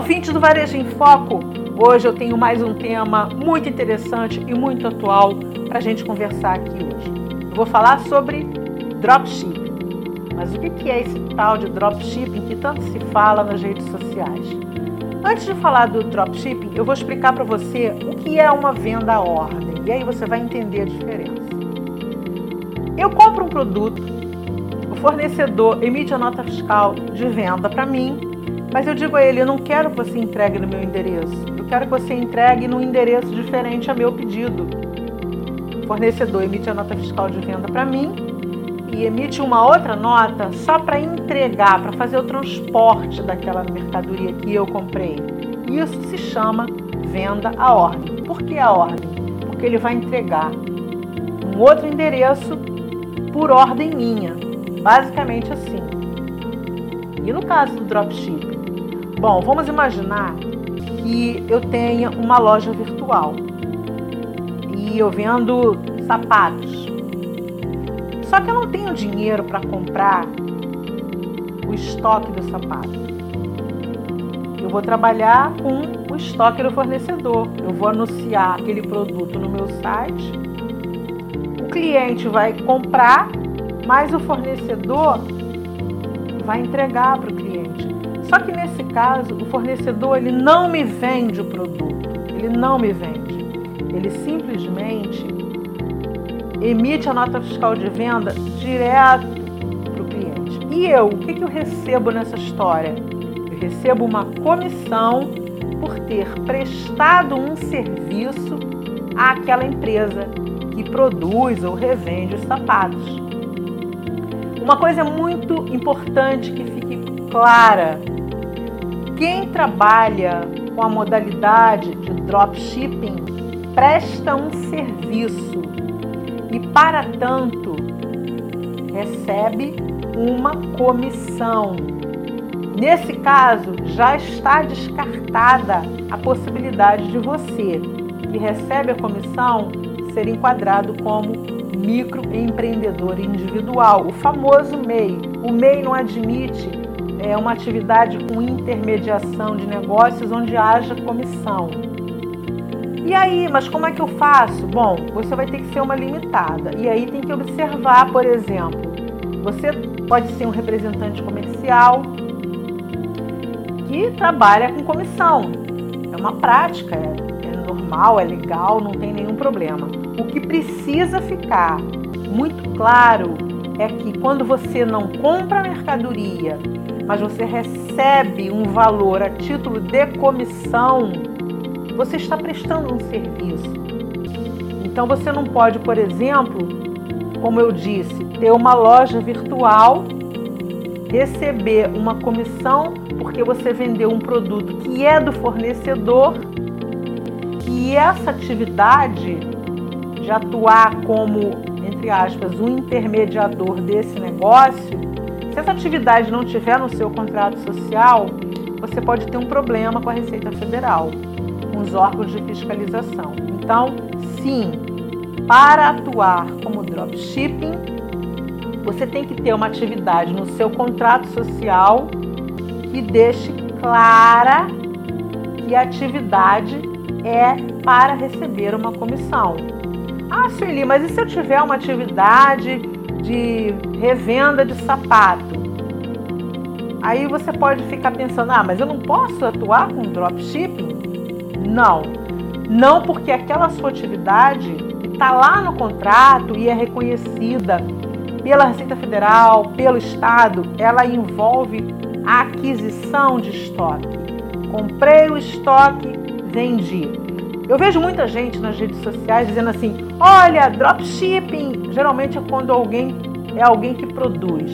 ouvintes do Varejo em Foco! Hoje eu tenho mais um tema muito interessante e muito atual para a gente conversar aqui hoje. Eu vou falar sobre dropshipping. Mas o que é esse tal de dropshipping que tanto se fala nas redes sociais? Antes de falar do dropshipping, eu vou explicar para você o que é uma venda à ordem e aí você vai entender a diferença. Eu compro um produto, o fornecedor emite a nota fiscal de venda para mim mas eu digo a ele: eu não quero que você entregue no meu endereço. Eu quero que você entregue num endereço diferente a meu pedido. O fornecedor emite a nota fiscal de venda para mim e emite uma outra nota só para entregar, para fazer o transporte daquela mercadoria que eu comprei. Isso se chama venda à ordem. Por que a ordem? Porque ele vai entregar um outro endereço por ordem minha. Basicamente assim. E no caso do dropshipping? Bom, vamos imaginar que eu tenha uma loja virtual e eu vendo sapatos. Só que eu não tenho dinheiro para comprar o estoque do sapato. Eu vou trabalhar com o estoque do fornecedor. Eu vou anunciar aquele produto no meu site. O cliente vai comprar, mas o fornecedor vai entregar para o cliente. Só que nesse caso, o fornecedor ele não me vende o produto, ele não me vende. Ele simplesmente emite a nota fiscal de venda direto para o cliente. E eu, o que, que eu recebo nessa história? Eu recebo uma comissão por ter prestado um serviço àquela empresa que produz ou revende os sapatos. Uma coisa muito importante que fique clara quem trabalha com a modalidade de dropshipping presta um serviço e, para tanto, recebe uma comissão. Nesse caso, já está descartada a possibilidade de você, que recebe a comissão, ser enquadrado como microempreendedor individual, o famoso MEI. O MEI não admite é uma atividade com intermediação de negócios onde haja comissão. E aí, mas como é que eu faço? Bom, você vai ter que ser uma limitada. E aí tem que observar, por exemplo, você pode ser um representante comercial que trabalha com comissão. É uma prática, é, é normal, é legal, não tem nenhum problema. O que precisa ficar muito claro é que quando você não compra mercadoria mas você recebe um valor a título de comissão, você está prestando um serviço. Então você não pode, por exemplo, como eu disse, ter uma loja virtual, receber uma comissão porque você vendeu um produto que é do fornecedor e essa atividade de atuar como, entre aspas, um intermediador desse negócio essa atividade não tiver no seu contrato social, você pode ter um problema com a Receita Federal, com os órgãos de fiscalização. Então, sim, para atuar como dropshipping, você tem que ter uma atividade no seu contrato social que deixe clara que a atividade é para receber uma comissão. Ah, Sueli, mas e se eu tiver uma atividade de revenda de sapato. Aí você pode ficar pensando: ah, mas eu não posso atuar com dropshipping? Não, não porque aquela sua atividade está lá no contrato e é reconhecida pela Receita Federal, pelo Estado, ela envolve a aquisição de estoque. Comprei o estoque, vendi. Eu vejo muita gente nas redes sociais dizendo assim: olha, dropshipping. Geralmente é quando alguém é alguém que produz.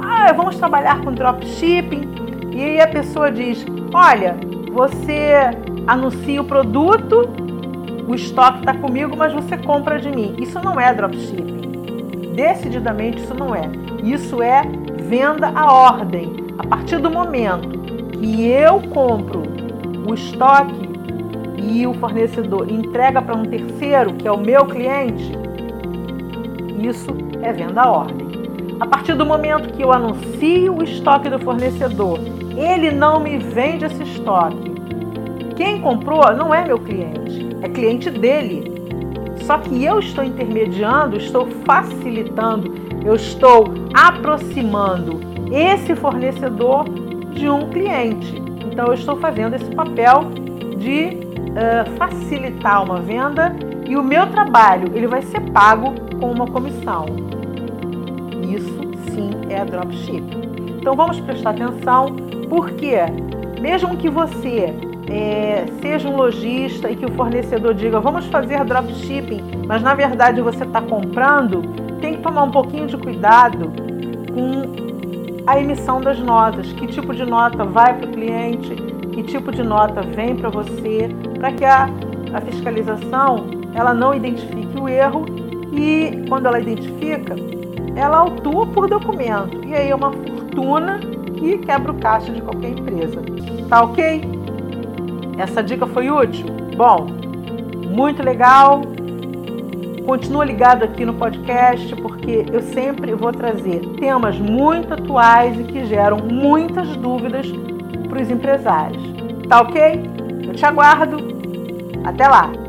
Ah, vamos trabalhar com dropshipping. E aí a pessoa diz: olha, você anuncia o produto, o estoque está comigo, mas você compra de mim. Isso não é dropshipping. Decididamente isso não é. Isso é venda à ordem. A partir do momento que eu compro o estoque e o fornecedor entrega para um terceiro, que é o meu cliente, isso é venda à ordem. A partir do momento que eu anuncio o estoque do fornecedor, ele não me vende esse estoque. Quem comprou não é meu cliente, é cliente dele. Só que eu estou intermediando, estou facilitando, eu estou aproximando esse fornecedor de um cliente. Então eu estou fazendo esse papel de uh, facilitar uma venda e o meu trabalho ele vai ser pago com uma comissão. Isso sim é dropship. Então vamos prestar atenção, porque mesmo que você é, seja um lojista e que o fornecedor diga vamos fazer dropshipping, mas na verdade você está comprando, tem que tomar um pouquinho de cuidado com a emissão das notas. Que tipo de nota vai para o cliente, que tipo de nota vem para você, para que a, a fiscalização ela não identifique o erro e quando ela identifica, ela autua por documento. E aí é uma fortuna que quebra o caixa de qualquer empresa. Tá ok? Essa dica foi útil? Bom, muito legal. Continua ligado aqui no podcast porque eu sempre vou trazer temas muito atuais e que geram muitas dúvidas para os empresários. Tá ok? Eu te aguardo. Até lá!